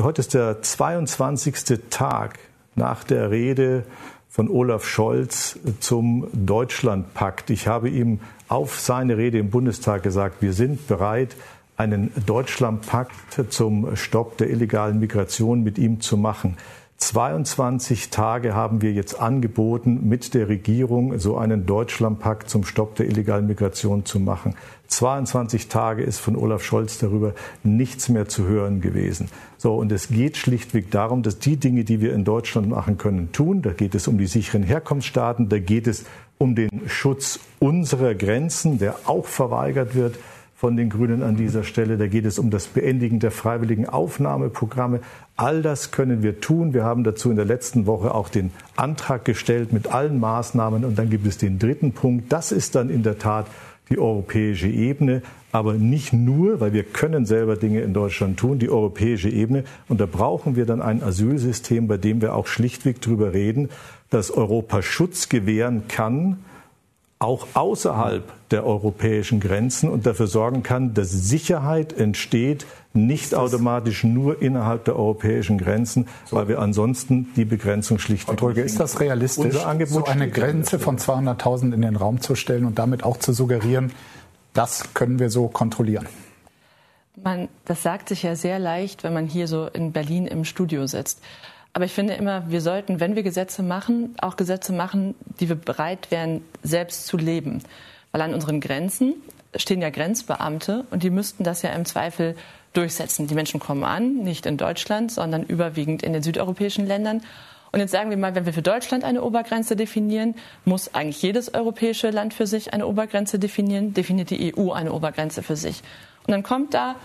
heute ist der 22. Tag nach der Rede von Olaf Scholz zum Deutschlandpakt. Ich habe ihm auf seine Rede im Bundestag gesagt, wir sind bereit, einen Deutschlandpakt zum Stopp der illegalen Migration mit ihm zu machen. 22 Tage haben wir jetzt angeboten, mit der Regierung so einen Deutschlandpakt zum Stopp der illegalen Migration zu machen. 22 Tage ist von Olaf Scholz darüber nichts mehr zu hören gewesen. So, und es geht schlichtweg darum, dass die Dinge, die wir in Deutschland machen können, tun. Da geht es um die sicheren Herkunftsstaaten, da geht es um den Schutz unserer Grenzen, der auch verweigert wird von den Grünen an dieser Stelle. Da geht es um das Beendigen der freiwilligen Aufnahmeprogramme. All das können wir tun. Wir haben dazu in der letzten Woche auch den Antrag gestellt mit allen Maßnahmen. Und dann gibt es den dritten Punkt. Das ist dann in der Tat die europäische Ebene, aber nicht nur, weil wir können selber Dinge in Deutschland tun, die europäische Ebene. Und da brauchen wir dann ein Asylsystem, bei dem wir auch schlichtweg darüber reden, dass Europa Schutz gewähren kann, auch außerhalb der europäischen Grenzen und dafür sorgen kann, dass Sicherheit entsteht, nicht automatisch nur innerhalb der europäischen Grenzen, weil wir ansonsten die Begrenzung schlicht Und Holger, ist das realistisch, so eine Grenze von 200.000 in den Raum zu stellen und damit auch zu suggerieren, das können wir so kontrollieren? Man, das sagt sich ja sehr leicht, wenn man hier so in Berlin im Studio sitzt. Aber ich finde immer, wir sollten, wenn wir Gesetze machen, auch Gesetze machen, die wir bereit wären, selbst zu leben. Weil an unseren Grenzen stehen ja Grenzbeamte und die müssten das ja im Zweifel durchsetzen. Die Menschen kommen an, nicht in Deutschland, sondern überwiegend in den südeuropäischen Ländern. Und jetzt sagen wir mal, wenn wir für Deutschland eine Obergrenze definieren, muss eigentlich jedes europäische Land für sich eine Obergrenze definieren, definiert die EU eine Obergrenze für sich. Und dann kommt da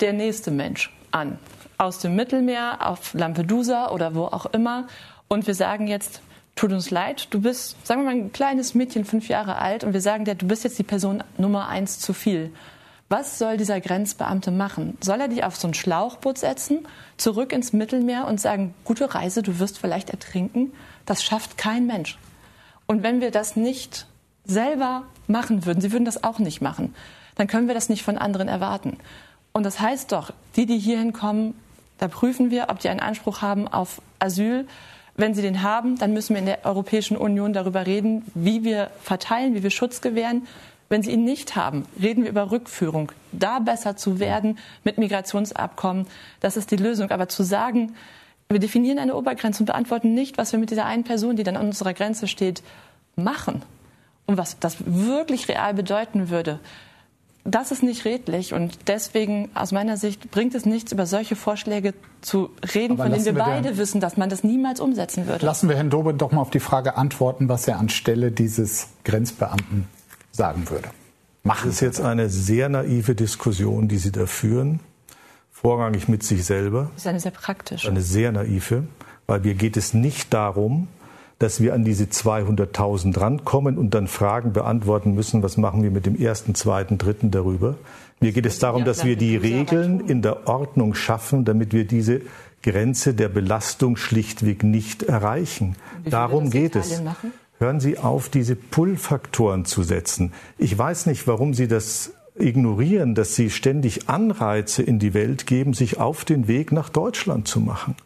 der nächste Mensch an aus dem Mittelmeer auf Lampedusa oder wo auch immer. Und wir sagen jetzt, tut uns leid, du bist, sagen wir mal, ein kleines Mädchen, fünf Jahre alt, und wir sagen dir, du bist jetzt die Person Nummer eins zu viel. Was soll dieser Grenzbeamte machen? Soll er dich auf so ein Schlauchboot setzen, zurück ins Mittelmeer und sagen, gute Reise, du wirst vielleicht ertrinken? Das schafft kein Mensch. Und wenn wir das nicht selber machen würden, sie würden das auch nicht machen, dann können wir das nicht von anderen erwarten. Und das heißt doch, die, die hierhin kommen, da prüfen wir, ob die einen Anspruch haben auf Asyl. Wenn sie den haben, dann müssen wir in der Europäischen Union darüber reden, wie wir verteilen, wie wir Schutz gewähren. Wenn sie ihn nicht haben, reden wir über Rückführung. Da besser zu werden mit Migrationsabkommen, das ist die Lösung. Aber zu sagen, wir definieren eine Obergrenze und beantworten nicht, was wir mit dieser einen Person, die dann an unserer Grenze steht, machen und was das wirklich real bedeuten würde, das ist nicht redlich und deswegen aus meiner Sicht bringt es nichts, über solche Vorschläge zu reden, Aber von denen wir, wir beide wissen, dass man das niemals umsetzen würde. Lassen wir Herrn Dobe doch mal auf die Frage antworten, was er anstelle dieses Grenzbeamten sagen würde. Machen das ist jetzt eine sehr naive Diskussion, die Sie da führen, vorrangig mit sich selber. Das ist eine sehr praktische. Eine sehr naive, weil mir geht es nicht darum, dass wir an diese 200.000 rankommen und dann Fragen beantworten müssen, was machen wir mit dem ersten, zweiten, dritten darüber. Mir geht es darum, dass wir die Regeln in der Ordnung schaffen, damit wir diese Grenze der Belastung schlichtweg nicht erreichen. Darum geht es. Hören Sie auf, diese Pull-Faktoren zu setzen. Ich weiß nicht, warum Sie das ignorieren, dass Sie ständig Anreize in die Welt geben, sich auf den Weg nach Deutschland zu machen.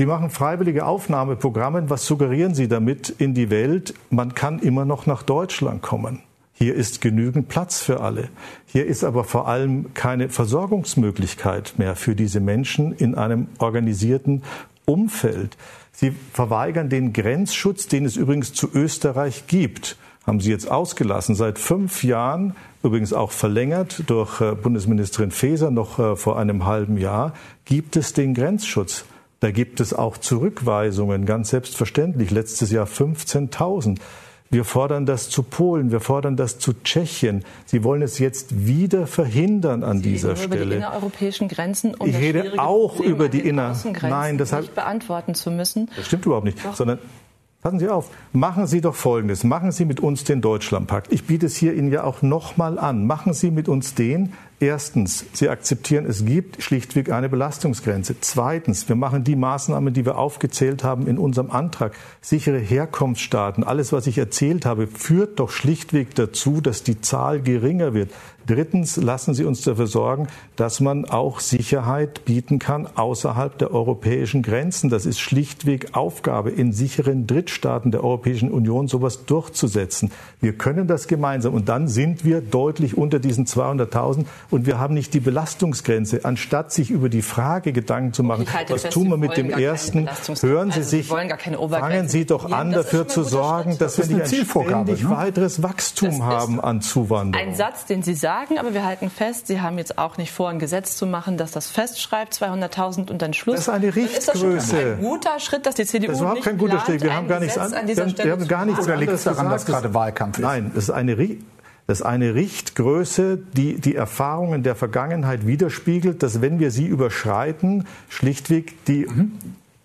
Sie machen freiwillige Aufnahmeprogramme. Was suggerieren Sie damit in die Welt? Man kann immer noch nach Deutschland kommen. Hier ist genügend Platz für alle. Hier ist aber vor allem keine Versorgungsmöglichkeit mehr für diese Menschen in einem organisierten Umfeld. Sie verweigern den Grenzschutz, den es übrigens zu Österreich gibt. haben Sie jetzt ausgelassen. Seit fünf Jahren, übrigens auch verlängert durch äh, Bundesministerin Faeser noch äh, vor einem halben Jahr, gibt es den Grenzschutz. Da gibt es auch Zurückweisungen, ganz selbstverständlich. Letztes Jahr 15.000. Wir fordern das zu Polen, wir fordern das zu Tschechien. Sie wollen es jetzt wieder verhindern an Sie dieser reden Stelle. Über die innereuropäischen Grenzen, um ich rede auch Problem über die inner. Nein, das nicht beantworten zu müssen. das stimmt überhaupt nicht. Sondern passen Sie auf. Machen Sie doch Folgendes. Machen Sie mit uns den Deutschlandpakt. Ich biete es hier Ihnen ja auch nochmal an. Machen Sie mit uns den. Erstens, Sie akzeptieren, es gibt schlichtweg eine Belastungsgrenze. Zweitens, wir machen die Maßnahmen, die wir aufgezählt haben in unserem Antrag. Sichere Herkunftsstaaten. Alles, was ich erzählt habe, führt doch schlichtweg dazu, dass die Zahl geringer wird. Drittens lassen Sie uns dafür sorgen, dass man auch Sicherheit bieten kann außerhalb der europäischen Grenzen. Das ist schlichtweg Aufgabe in sicheren Drittstaaten der Europäischen Union, sowas durchzusetzen. Wir können das gemeinsam und dann sind wir deutlich unter diesen 200.000 und wir haben nicht die Belastungsgrenze. Anstatt sich über die Frage Gedanken zu machen, halte was fest, tun wir mit dem ersten, hören Sie Also sich, wollen gar keine Obergrenze fangen Sie doch an, Das dafür zu sorgen, Schritt. dass Das wir nicht ein Zielvorgabe, ständig ne? weiteres Wachstum haben an Zuwanderung. Ein Satz, den Sie sagen, aber wir halten fest, Sie haben jetzt auch nicht vor, ein Gesetz zu machen, das das festschreibt, 200.000 und dann Schluss. Das ist eine ist das schon Richtgröße. ein guter Schritt, dass die CDU Das ist überhaupt nicht kein guter plant, Schritt. Wir ein haben gar nichts Gesetz an, an wir dieser haben, Stelle wir haben zu gar nichts Oder liegt anderes es daran, dass gesagt. gerade Wahlkampf ist? Nein, das ist eine, Ri- das ist eine Richtgröße, die die Erfahrungen der Vergangenheit widerspiegelt, dass wenn wir sie überschreiten, schlichtweg die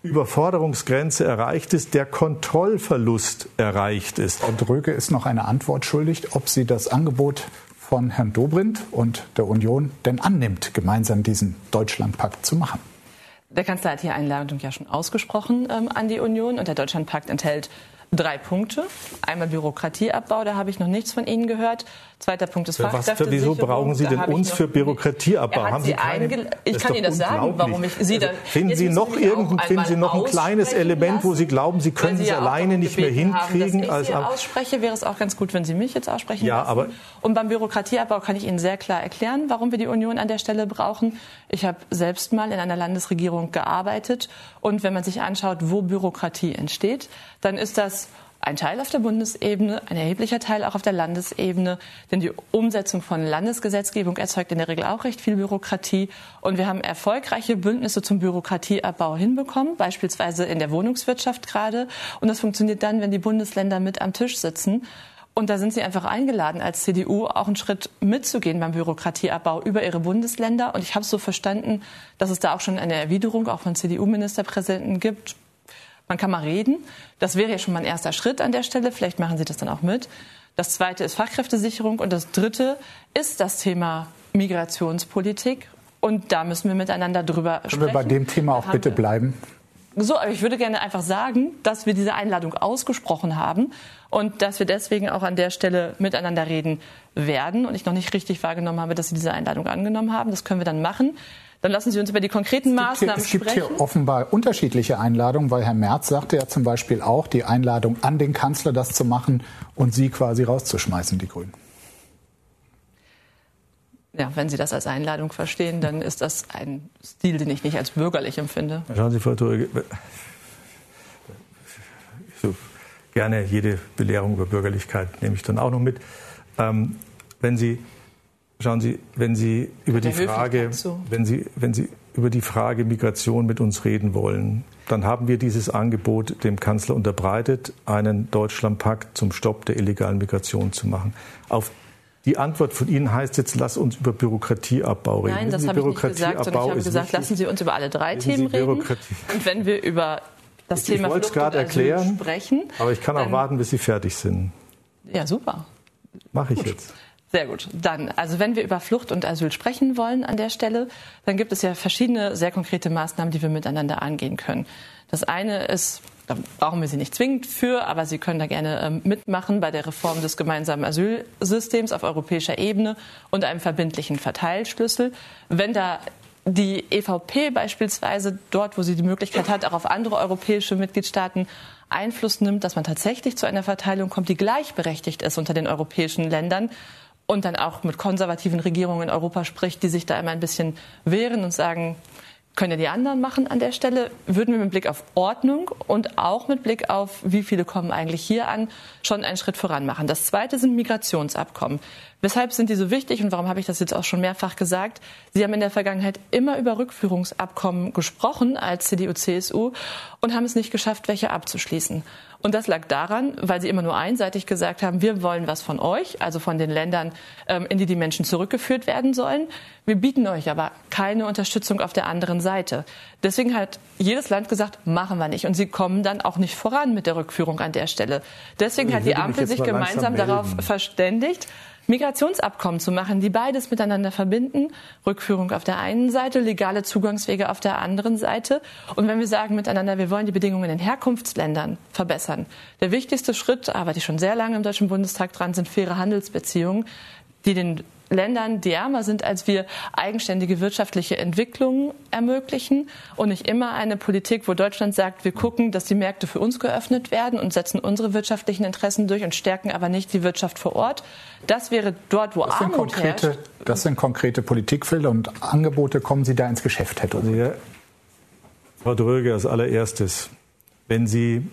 Überforderungsgrenze erreicht ist, der Kontrollverlust erreicht ist. Frau Dröge ist noch eine Antwort schuldig, ob sie das Angebot von Herrn Dobrindt und der Union denn annimmt, gemeinsam diesen Deutschlandpakt zu machen. Der Kanzler hat die Einladung ja schon ausgesprochen ähm, an die Union und der Deutschlandpakt enthält drei Punkte. Einmal Bürokratieabbau, da habe ich noch nichts von Ihnen gehört. Zweiter Punkt ist Fachkräftesicherung. wieso brauchen Sie da denn uns für Bürokratieabbau? Haben Sie keine- ich kann Ihnen das sagen, warum ich Sie dann. Also, finden Sie noch mich auch irgend, finden Sie noch ein kleines Element, wo Sie lassen, glauben, Sie können es ja alleine nicht mehr gebeten haben, hinkriegen? Dass ich als Sie ausspreche, wäre es auch ganz gut, wenn Sie mich jetzt aussprechen Ja, lassen. aber- Und beim Bürokratieabbau kann ich Ihnen sehr klar erklären, warum wir die Union an der Stelle brauchen. Ich habe selbst mal in einer Landesregierung gearbeitet und wenn man sich anschaut, wo Bürokratie entsteht, dann ist das ein Teil auf der Bundesebene, ein erheblicher Teil auch auf der Landesebene, denn die Umsetzung von Landesgesetzgebung erzeugt in der Regel auch recht viel Bürokratie. Und wir haben erfolgreiche Bündnisse zum Bürokratieabbau hinbekommen, beispielsweise in der Wohnungswirtschaft gerade. Und das funktioniert dann, wenn die Bundesländer mit am Tisch sitzen. Und da sind Sie einfach eingeladen, als CDU auch einen Schritt mitzugehen beim Bürokratieabbau über Ihre Bundesländer. Und ich habe so verstanden, dass es da auch schon eine Erwiderung auch von CDU-Ministerpräsidenten gibt. Man kann mal reden. Das wäre ja schon mal ein erster Schritt an der Stelle. Vielleicht machen Sie das dann auch mit. Das zweite ist Fachkräftesicherung. Und das dritte ist das Thema Migrationspolitik. Und da müssen wir miteinander drüber Können sprechen. wir bei dem Thema auch bitte bleiben? so, aber ich würde gerne einfach sagen, dass wir diese Einladung ausgesprochen haben und dass wir deswegen auch an der Stelle miteinander reden werden und ich noch nicht richtig wahrgenommen habe, dass Sie diese Einladung angenommen haben. Das können wir dann machen. Dann lassen Sie uns über die konkreten Maßnahmen es gibt sprechen. hier offenbar unterschiedliche Einladungen, weil Herr Merz sagte ja zum Beispiel auch, die Einladung an den Kanzler, das zu machen und Sie quasi rauszuschmeißen, die Grünen. Ja, wenn Sie das als Einladung verstehen, dann ist das ein Stil, den ich nicht als bürgerlich empfinde. Schauen Sie, Frau Thurge, so gerne jede Belehrung über Bürgerlichkeit nehme ich dann auch noch mit. Ähm, wenn Sie, schauen Sie, wenn Sie über die Frage, wenn Sie, wenn Sie über die Frage Migration mit uns reden wollen, dann haben wir dieses Angebot dem Kanzler unterbreitet, einen Deutschlandpakt zum Stopp der illegalen Migration zu machen. Auf die Antwort von Ihnen heißt jetzt, lass uns über Bürokratieabbau reden. Nein, das habe ich nicht gesagt, sondern ich habe gesagt, wichtig. lassen Sie uns über alle drei Themen reden. Und wenn wir über das Ich Thema es Flucht und gerade erklären, sprechen, aber ich kann auch dann- warten, bis Sie fertig sind. ja super. Mache ich jetzt. Sehr gut. Dann, also wenn wir über Flucht und Asyl sprechen wollen an der Stelle, dann gibt es ja verschiedene sehr konkrete Maßnahmen, die wir miteinander angehen können. Das eine ist, da brauchen wir Sie nicht zwingend für, aber Sie können da gerne ähm, mitmachen bei der Reform des gemeinsamen Asylsystems auf europäischer Ebene und einem verbindlichen Verteilschlüssel. Wenn da die EVP beispielsweise dort, wo sie die Möglichkeit hat, auch auf andere europäische Mitgliedstaaten Einfluss nimmt, dass man tatsächlich zu einer Verteilung kommt, die gleichberechtigt ist unter den europäischen Ländern und dann auch mit konservativen Regierungen in Europa spricht, die sich da immer ein bisschen wehren und sagen, können ja die anderen machen an der Stelle, würden wir mit Blick auf Ordnung und auch mit Blick auf, wie viele kommen eigentlich hier an, schon einen Schritt voran machen. Das zweite sind Migrationsabkommen. Weshalb sind die so wichtig und warum habe ich das jetzt auch schon mehrfach gesagt? Sie haben in der Vergangenheit immer über Rückführungsabkommen gesprochen als CDU, CSU und haben es nicht geschafft, welche abzuschließen. Und das lag daran, weil sie immer nur einseitig gesagt haben, wir wollen was von euch, also von den Ländern, ähm, in die die Menschen zurückgeführt werden sollen. Wir bieten euch aber keine Unterstützung auf der anderen Seite. Deswegen hat jedes Land gesagt, machen wir nicht. Und sie kommen dann auch nicht voran mit der Rückführung an der Stelle. Deswegen hat die Ampel sich gemeinsam darauf verständigt, Migrationsabkommen zu machen, die beides miteinander verbinden. Rückführung auf der einen Seite, legale Zugangswege auf der anderen Seite. Und wenn wir sagen miteinander, wir wollen die Bedingungen in Herkunftsländern verbessern, der wichtigste Schritt, arbeite ich schon sehr lange im Deutschen Bundestag dran, sind faire Handelsbeziehungen, die den Ländern, die ärmer sind als wir, eigenständige wirtschaftliche Entwicklungen ermöglichen und nicht immer eine Politik, wo Deutschland sagt, wir gucken, dass die Märkte für uns geöffnet werden und setzen unsere wirtschaftlichen Interessen durch und stärken aber nicht die Wirtschaft vor Ort. Das wäre dort, wo das Armut konkrete, herrscht. Das sind konkrete Politikfelder und Angebote. Kommen Sie da ins Geschäft, Herr Dröge? Ja. Frau Dröge, als allererstes, wenn Sie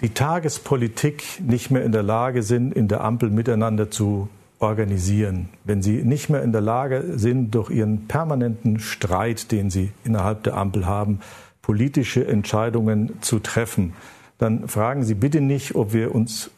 die Tagespolitik nicht mehr in der Lage sind, in der Ampel miteinander zu organisieren, wenn sie nicht mehr in der Lage sind, durch ihren permanenten Streit, den sie innerhalb der Ampel haben, politische Entscheidungen zu treffen, dann fragen Sie bitte nicht, ob wir uns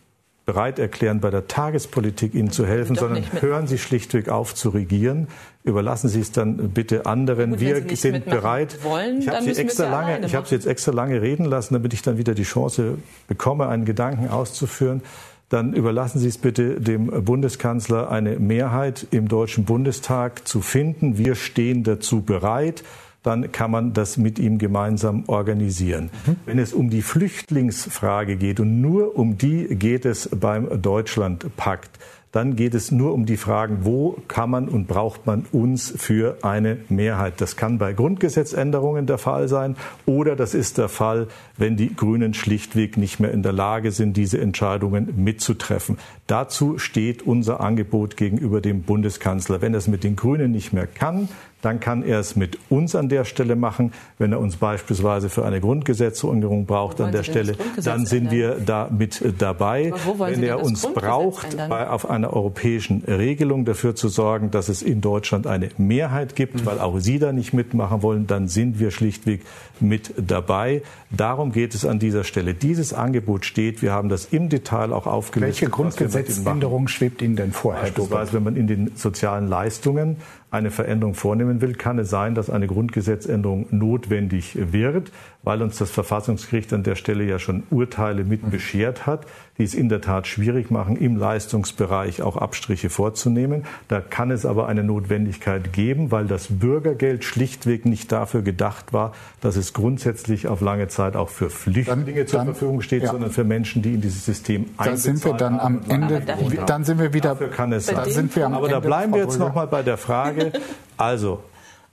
bereit erklären, bei der Tagespolitik Ihnen zu helfen, sondern hören Sie schlichtweg auf zu regieren. Überlassen Sie es dann bitte anderen. Gut, wir sind bereit. Wollen, ich habe Sie, extra lange, ich habe Sie jetzt extra lange reden lassen, damit ich dann wieder die Chance bekomme, einen Gedanken auszuführen dann überlassen Sie es bitte dem Bundeskanzler, eine Mehrheit im Deutschen Bundestag zu finden. Wir stehen dazu bereit. Dann kann man das mit ihm gemeinsam organisieren. Mhm. Wenn es um die Flüchtlingsfrage geht und nur um die geht es beim Deutschlandpakt, dann geht es nur um die Fragen, wo kann man und braucht man uns für eine Mehrheit. Das kann bei Grundgesetzänderungen der Fall sein oder das ist der Fall, wenn die Grünen schlichtweg nicht mehr in der Lage sind, diese Entscheidungen mitzutreffen. Dazu steht unser Angebot gegenüber dem Bundeskanzler. Wenn er es mit den Grünen nicht mehr kann, dann kann er es mit uns an der Stelle machen. Wenn er uns beispielsweise für eine Grundgesetzänderung braucht an der Stelle, dann sind wir da mit dabei. Wenn er uns braucht, bei, auf einer europäischen Regelung dafür zu sorgen, dass es in Deutschland eine Mehrheit gibt, mhm. weil auch Sie da nicht mitmachen wollen, dann sind wir schlichtweg mit dabei. Darum geht es an dieser Stelle. Dieses Angebot steht. Wir haben das im Detail auch aufgelistet. Welche Grundgesetzänderung schwebt Ihnen denn vor, Herr Beispielsweise, wenn man in den sozialen Leistungen eine Veränderung vornehmen will, kann es sein, dass eine Grundgesetzänderung notwendig wird, weil uns das Verfassungsgericht an der Stelle ja schon Urteile mit beschert hat, die es in der Tat schwierig machen, im Leistungsbereich auch Abstriche vorzunehmen. Da kann es aber eine Notwendigkeit geben, weil das Bürgergeld schlichtweg nicht dafür gedacht war, dass es grundsätzlich auf lange Zeit auch für Flüchtlinge dann, zur dann, Verfügung steht, ja. sondern für Menschen, die in dieses System einbezahlt Da sind wir dann am Ende, dann sind wir wieder, dafür kann es sein. Sind wir am aber Ende, da bleiben wir jetzt noch mal bei der Frage, *laughs* also,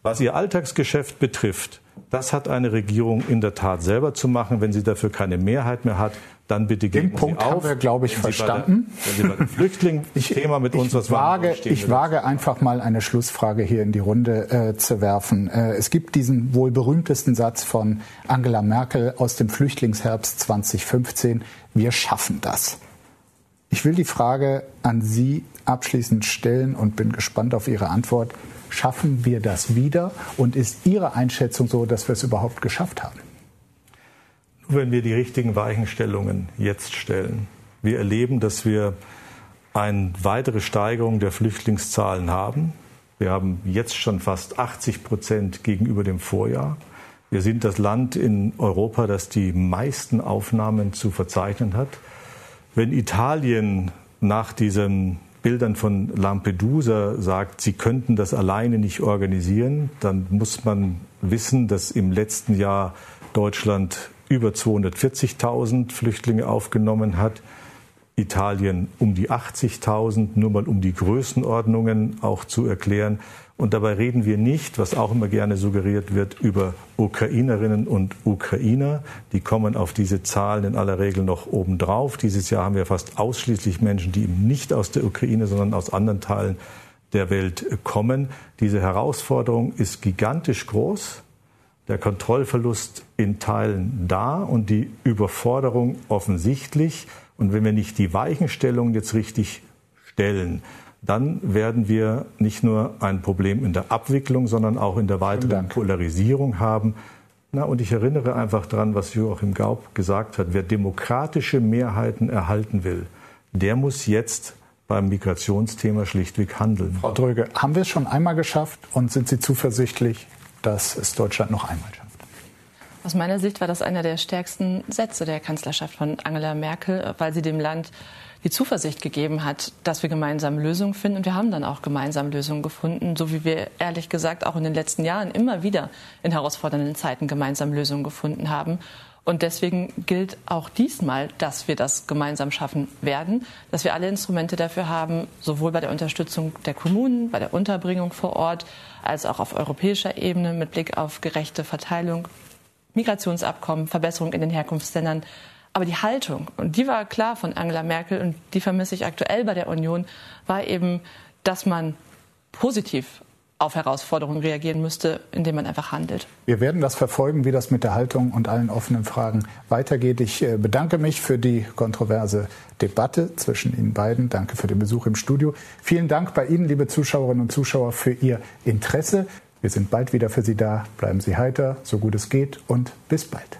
was Ihr Alltagsgeschäft betrifft, das hat eine Regierung in der Tat selber zu machen. Wenn sie dafür keine Mehrheit mehr hat, dann bitte geben Den Punkt Sie auf. haben wir, glaube ich, verstanden. Wenn Sie bei dem Flüchtlingsthema *laughs* mit uns was wage, Ich wage einfach mal eine Schlussfrage hier in die Runde äh, zu werfen. Äh, es gibt diesen wohl berühmtesten Satz von Angela Merkel aus dem Flüchtlingsherbst 2015. Wir schaffen das. Ich will die Frage an Sie abschließend stellen und bin gespannt auf Ihre Antwort. Schaffen wir das wieder? Und ist Ihre Einschätzung so, dass wir es überhaupt geschafft haben? Wenn wir die richtigen Weichenstellungen jetzt stellen. Wir erleben, dass wir eine weitere Steigerung der Flüchtlingszahlen haben. Wir haben jetzt schon fast 80 Prozent gegenüber dem Vorjahr. Wir sind das Land in Europa, das die meisten Aufnahmen zu verzeichnen hat. Wenn Italien nach diesen Bildern von Lampedusa sagt, sie könnten das alleine nicht organisieren, dann muss man wissen, dass im letzten Jahr Deutschland über 240.000 Flüchtlinge aufgenommen hat. Italien um die 80.000, nur mal um die Größenordnungen auch zu erklären. Und dabei reden wir nicht, was auch immer gerne suggeriert wird, über Ukrainerinnen und Ukrainer. Die kommen auf diese Zahlen in aller Regel noch obendrauf. Dieses Jahr haben wir fast ausschließlich Menschen, die eben nicht aus der Ukraine, sondern aus anderen Teilen der Welt kommen. Diese Herausforderung ist gigantisch groß. Der Kontrollverlust in Teilen da und die Überforderung offensichtlich. Und wenn wir nicht die Weichenstellung jetzt richtig stellen, dann werden wir nicht nur ein Problem in der Abwicklung, sondern auch in der weiteren Polarisierung haben. Na, und ich erinnere einfach daran, was Joachim Gaub gesagt hat. Wer demokratische Mehrheiten erhalten will, der muss jetzt beim Migrationsthema schlichtweg handeln. Frau Dröge, haben wir es schon einmal geschafft und sind Sie zuversichtlich, dass es Deutschland noch einmal schafft? Aus meiner Sicht war das einer der stärksten Sätze der Kanzlerschaft von Angela Merkel, weil sie dem Land die Zuversicht gegeben hat, dass wir gemeinsam Lösungen finden. Und wir haben dann auch gemeinsam Lösungen gefunden, so wie wir ehrlich gesagt auch in den letzten Jahren immer wieder in herausfordernden Zeiten gemeinsam Lösungen gefunden haben. Und deswegen gilt auch diesmal, dass wir das gemeinsam schaffen werden, dass wir alle Instrumente dafür haben, sowohl bei der Unterstützung der Kommunen, bei der Unterbringung vor Ort, als auch auf europäischer Ebene mit Blick auf gerechte Verteilung, Migrationsabkommen, Verbesserung in den Herkunftsländern. Aber die Haltung, und die war klar von Angela Merkel und die vermisse ich aktuell bei der Union, war eben, dass man positiv auf Herausforderungen reagieren müsste, indem man einfach handelt. Wir werden das verfolgen, wie das mit der Haltung und allen offenen Fragen weitergeht. Ich äh, bedanke mich für die kontroverse Debatte zwischen Ihnen beiden. Danke für den Besuch im Studio. Vielen Dank bei Ihnen, liebe Zuschauerinnen und Zuschauer, für Ihr Interesse. Wir sind bald wieder für Sie da. Bleiben Sie heiter, so gut es geht und bis bald.